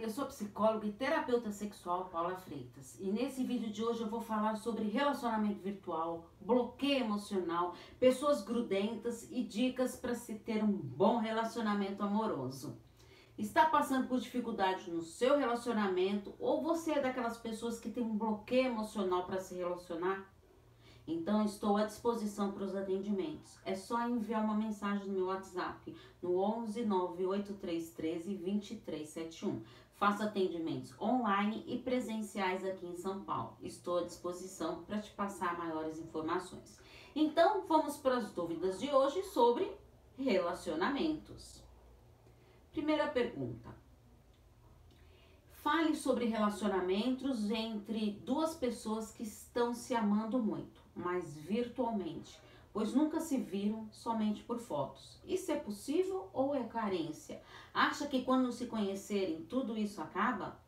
eu sou psicóloga e terapeuta sexual Paula Freitas e nesse vídeo de hoje eu vou falar sobre relacionamento virtual, bloqueio emocional, pessoas grudentas e dicas para se ter um bom relacionamento amoroso. Está passando por dificuldade no seu relacionamento ou você é daquelas pessoas que tem um bloqueio emocional para se relacionar? Então, estou à disposição para os atendimentos. É só enviar uma mensagem no meu WhatsApp no 11 98313 2371. Faço atendimentos online e presenciais aqui em São Paulo. Estou à disposição para te passar maiores informações. Então, vamos para as dúvidas de hoje sobre relacionamentos. Primeira pergunta: Fale sobre relacionamentos entre duas pessoas que estão se amando muito, mas virtualmente, pois nunca se viram somente por fotos. Isso é possível ou é carência? Acha que quando se conhecerem tudo isso acaba?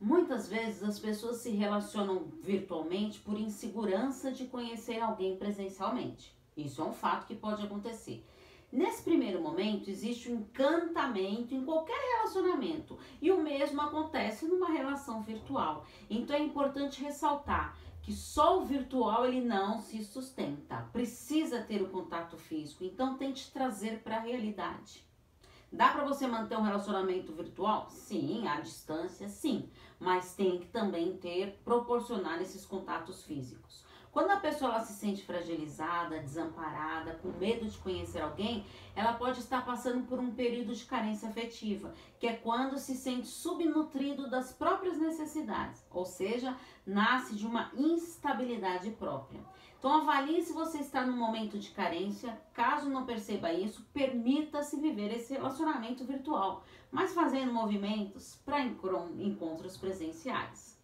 Muitas vezes as pessoas se relacionam virtualmente por insegurança de conhecer alguém presencialmente. Isso é um fato que pode acontecer. Nesse primeiro momento, existe um encantamento em qualquer relacionamento e o mesmo acontece numa relação virtual. Então é importante ressaltar que só o virtual ele não se sustenta. Precisa ter o contato físico. Então tente trazer para a realidade. Dá para você manter um relacionamento virtual? Sim, à distância, sim, mas tem que também ter proporcionar esses contatos físicos. Quando a pessoa se sente fragilizada, desamparada, com medo de conhecer alguém, ela pode estar passando por um período de carência afetiva, que é quando se sente subnutrido das próprias necessidades, ou seja, nasce de uma instabilidade própria. Então avalie se você está num momento de carência. Caso não perceba isso, permita-se viver esse relacionamento virtual, mas fazendo movimentos para encontros presenciais.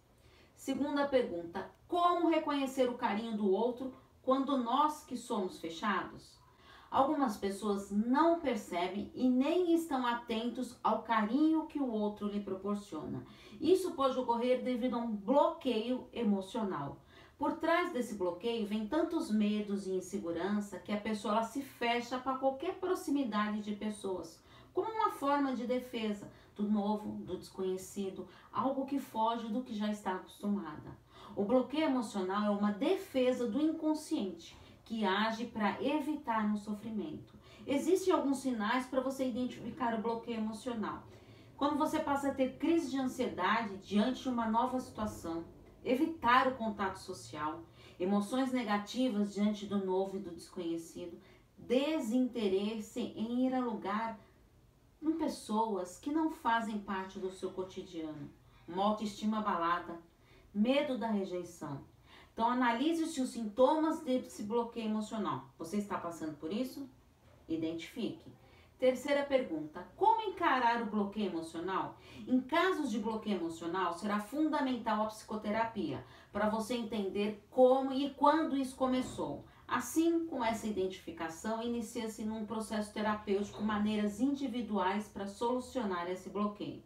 Segunda pergunta: como reconhecer o carinho do outro quando nós que somos fechados? Algumas pessoas não percebem e nem estão atentos ao carinho que o outro lhe proporciona. Isso pode ocorrer devido a um bloqueio emocional. Por trás desse bloqueio vem tantos medos e insegurança que a pessoa se fecha para qualquer proximidade de pessoas como uma forma de defesa do novo, do desconhecido, algo que foge do que já está acostumada. O bloqueio emocional é uma defesa do inconsciente que age para evitar um sofrimento. Existem alguns sinais para você identificar o bloqueio emocional. Quando você passa a ter crise de ansiedade diante de uma nova situação, evitar o contato social, emoções negativas diante do novo e do desconhecido, desinteresse em ir a lugar em pessoas que não fazem parte do seu cotidiano, uma autoestima abalada, medo da rejeição. Então analise se os sintomas desse bloqueio emocional. Você está passando por isso? Identifique. Terceira pergunta: como encarar o bloqueio emocional? Em casos de bloqueio emocional, será fundamental a psicoterapia para você entender como e quando isso começou. Assim, com essa identificação, inicia-se num processo terapêutico maneiras individuais para solucionar esse bloqueio.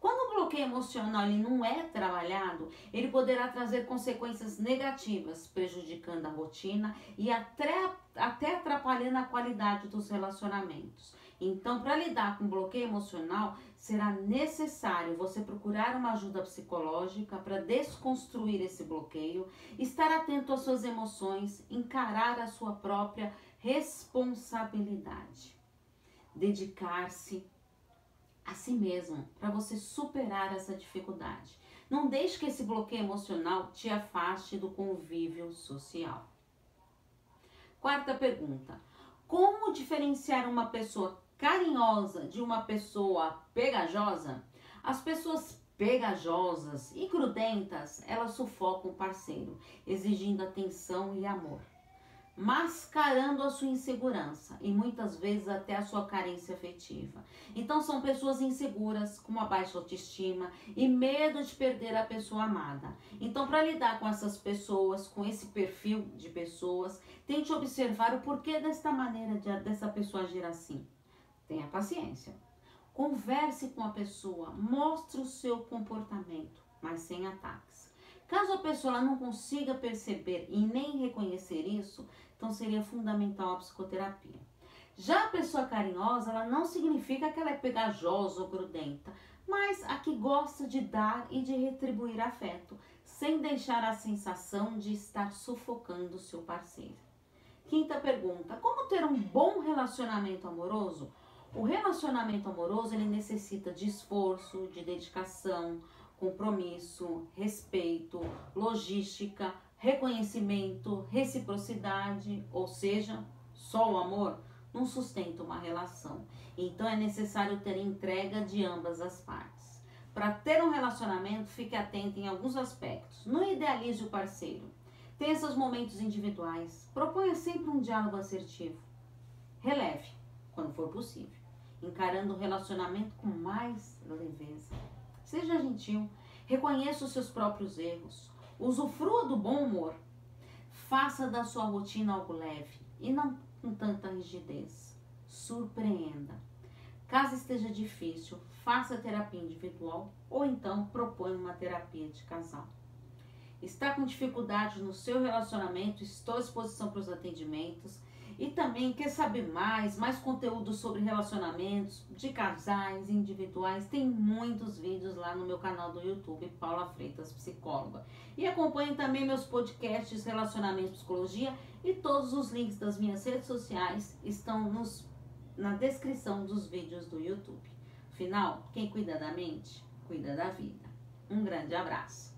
Quando o bloqueio emocional ele não é trabalhado, ele poderá trazer consequências negativas, prejudicando a rotina e até, até atrapalhando a qualidade dos relacionamentos. Então, para lidar com bloqueio emocional, será necessário você procurar uma ajuda psicológica para desconstruir esse bloqueio, estar atento às suas emoções, encarar a sua própria responsabilidade. Dedicar-se a si mesmo para você superar essa dificuldade. Não deixe que esse bloqueio emocional te afaste do convívio social. Quarta pergunta: como diferenciar uma pessoa carinhosa de uma pessoa pegajosa, as pessoas pegajosas e grudentas, elas sufocam o parceiro, exigindo atenção e amor, mascarando a sua insegurança e muitas vezes até a sua carência afetiva. Então são pessoas inseguras, com uma baixa autoestima e medo de perder a pessoa amada. Então para lidar com essas pessoas, com esse perfil de pessoas, tente observar o porquê desta maneira de, dessa pessoa agir assim. Tenha paciência. Converse com a pessoa, mostre o seu comportamento, mas sem ataques. Caso a pessoa não consiga perceber e nem reconhecer isso, então seria fundamental a psicoterapia. Já a pessoa carinhosa, ela não significa que ela é pegajosa ou grudenta, mas a que gosta de dar e de retribuir afeto, sem deixar a sensação de estar sufocando o seu parceiro. Quinta pergunta: como ter um bom relacionamento amoroso? O relacionamento amoroso ele necessita de esforço, de dedicação, compromisso, respeito, logística, reconhecimento, reciprocidade, ou seja, só o amor não sustenta uma relação. Então é necessário ter entrega de ambas as partes. Para ter um relacionamento, fique atento em alguns aspectos. Não idealize o parceiro. Tenha seus momentos individuais. Proponha sempre um diálogo assertivo. Releve, quando for possível, encarando o relacionamento com mais leveza. Seja gentil, reconheça os seus próprios erros, usufrua do bom humor. Faça da sua rotina algo leve e não com tanta rigidez. Surpreenda. Caso esteja difícil, faça terapia individual ou então proponha uma terapia de casal. Está com dificuldade no seu relacionamento? Estou à disposição para os atendimentos. E também quer saber mais, mais conteúdo sobre relacionamentos de casais individuais? Tem muitos vídeos lá no meu canal do YouTube, Paula Freitas Psicóloga. E acompanhe também meus podcasts Relacionamento Psicologia e todos os links das minhas redes sociais estão nos, na descrição dos vídeos do YouTube. Afinal, quem cuida da mente, cuida da vida. Um grande abraço.